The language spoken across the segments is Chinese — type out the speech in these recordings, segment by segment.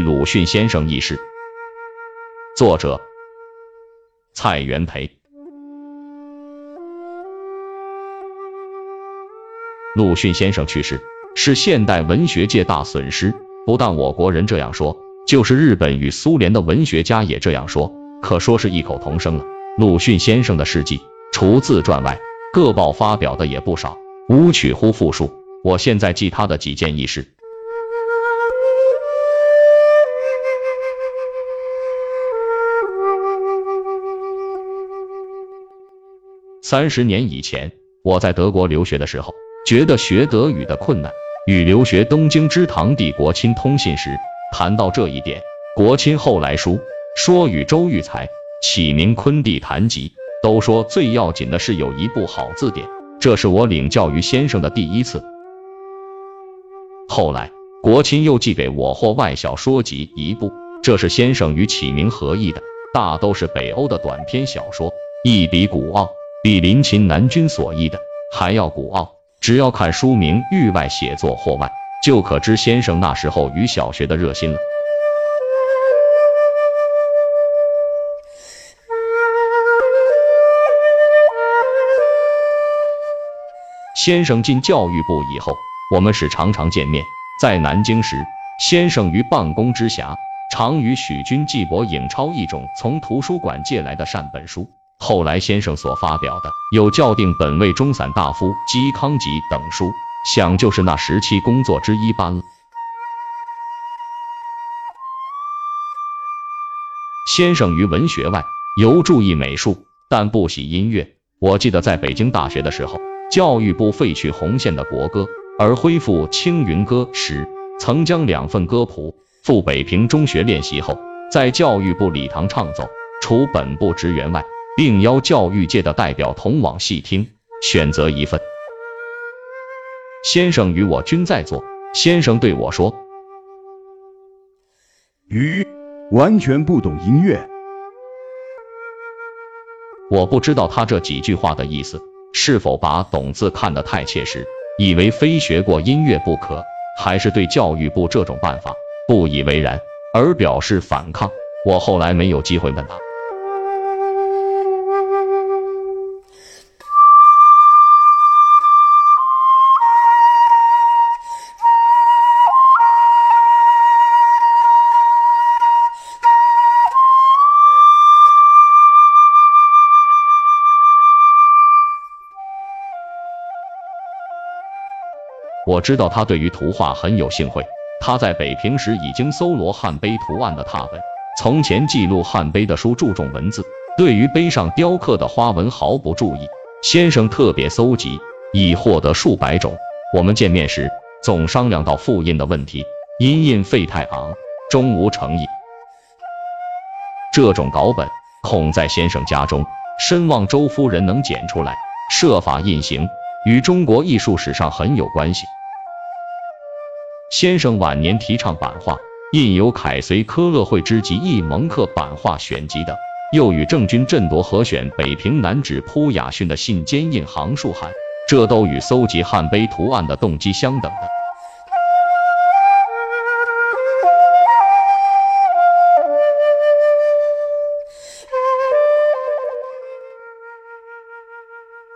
鲁迅先生轶事。作者：蔡元培。鲁迅先生去世是现代文学界大损失，不但我国人这样说，就是日本与苏联的文学家也这样说，可说是异口同声了。鲁迅先生的事迹，除自传外，各报发表的也不少，无取乎复述。我现在记他的几件轶事。三十年以前，我在德国留学的时候，觉得学德语的困难。与留学东京之堂弟国亲通信时，谈到这一点，国亲后来书说与周玉才、启明昆弟谈及，都说最要紧的是有一部好字典。这是我领教于先生的第一次。后来，国亲又寄给我或外小说集一部，这是先生与启明合译的，大都是北欧的短篇小说，一笔古奥。比林琴南君所译的还要古奥，只要看书名《域外写作或外》，就可知先生那时候与小学的热心了。先生进教育部以后，我们是常常见面。在南京时，先生于办公之暇，常与许君季博影抄一种从图书馆借来的善本书。后来先生所发表的有校订本位中散大夫嵇康集等书，想就是那时期工作之一般了。先生于文学外尤注意美术，但不喜音乐。我记得在北京大学的时候，教育部废去红线的国歌，而恢复青云歌时，曾将两份歌谱赴北平中学练习后，在教育部礼堂唱奏。除本部职员外。并邀教育界的代表同往细听，选择一份。先生与我均在座。先生对我说：“鱼完全不懂音乐。”我不知道他这几句话的意思，是否把“懂”字看得太切实，以为非学过音乐不可，还是对教育部这种办法不以为然而表示反抗。我后来没有机会问他。我知道他对于图画很有兴会。他在北平时已经搜罗汉碑图案的拓本。从前记录汉碑的书注重文字，对于碑上雕刻的花纹毫不注意。先生特别搜集，已获得数百种。我们见面时总商量到复印的问题，因印费太昂，终无诚意。这种稿本恐在先生家中，深望周夫人能捡出来，设法印行，与中国艺术史上很有关系。先生晚年提倡版画，印有凯绥科勒会之集一蒙克版画选集等，又与郑军振铎合选北平南址铺雅逊的信笺印行数函，这都与搜集汉碑图案的动机相等的。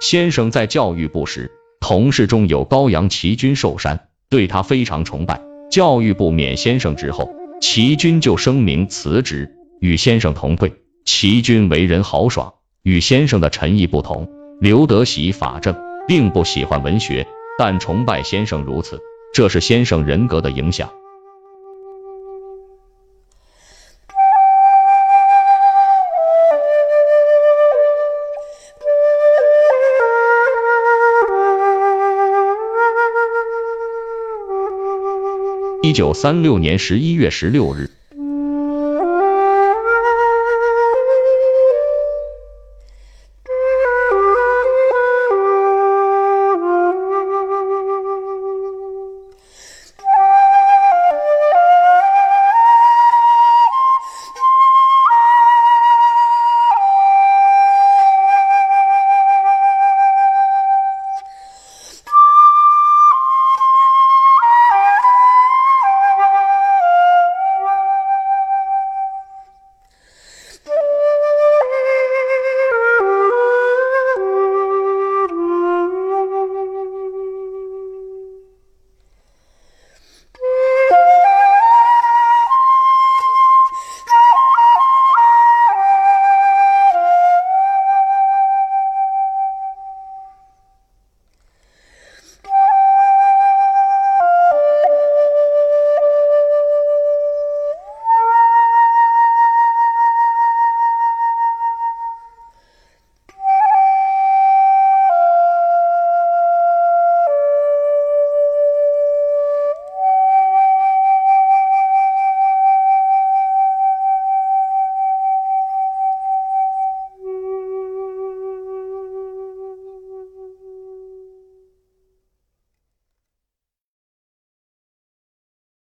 先生在教育部时，同事中有高阳齐君寿山。对他非常崇拜。教育部免先生之后，齐军就声明辞职，与先生同退。齐军为人豪爽，与先生的陈毅不同。刘德喜法正，并不喜欢文学，但崇拜先生如此，这是先生人格的影响。一九三六年十一月十六日，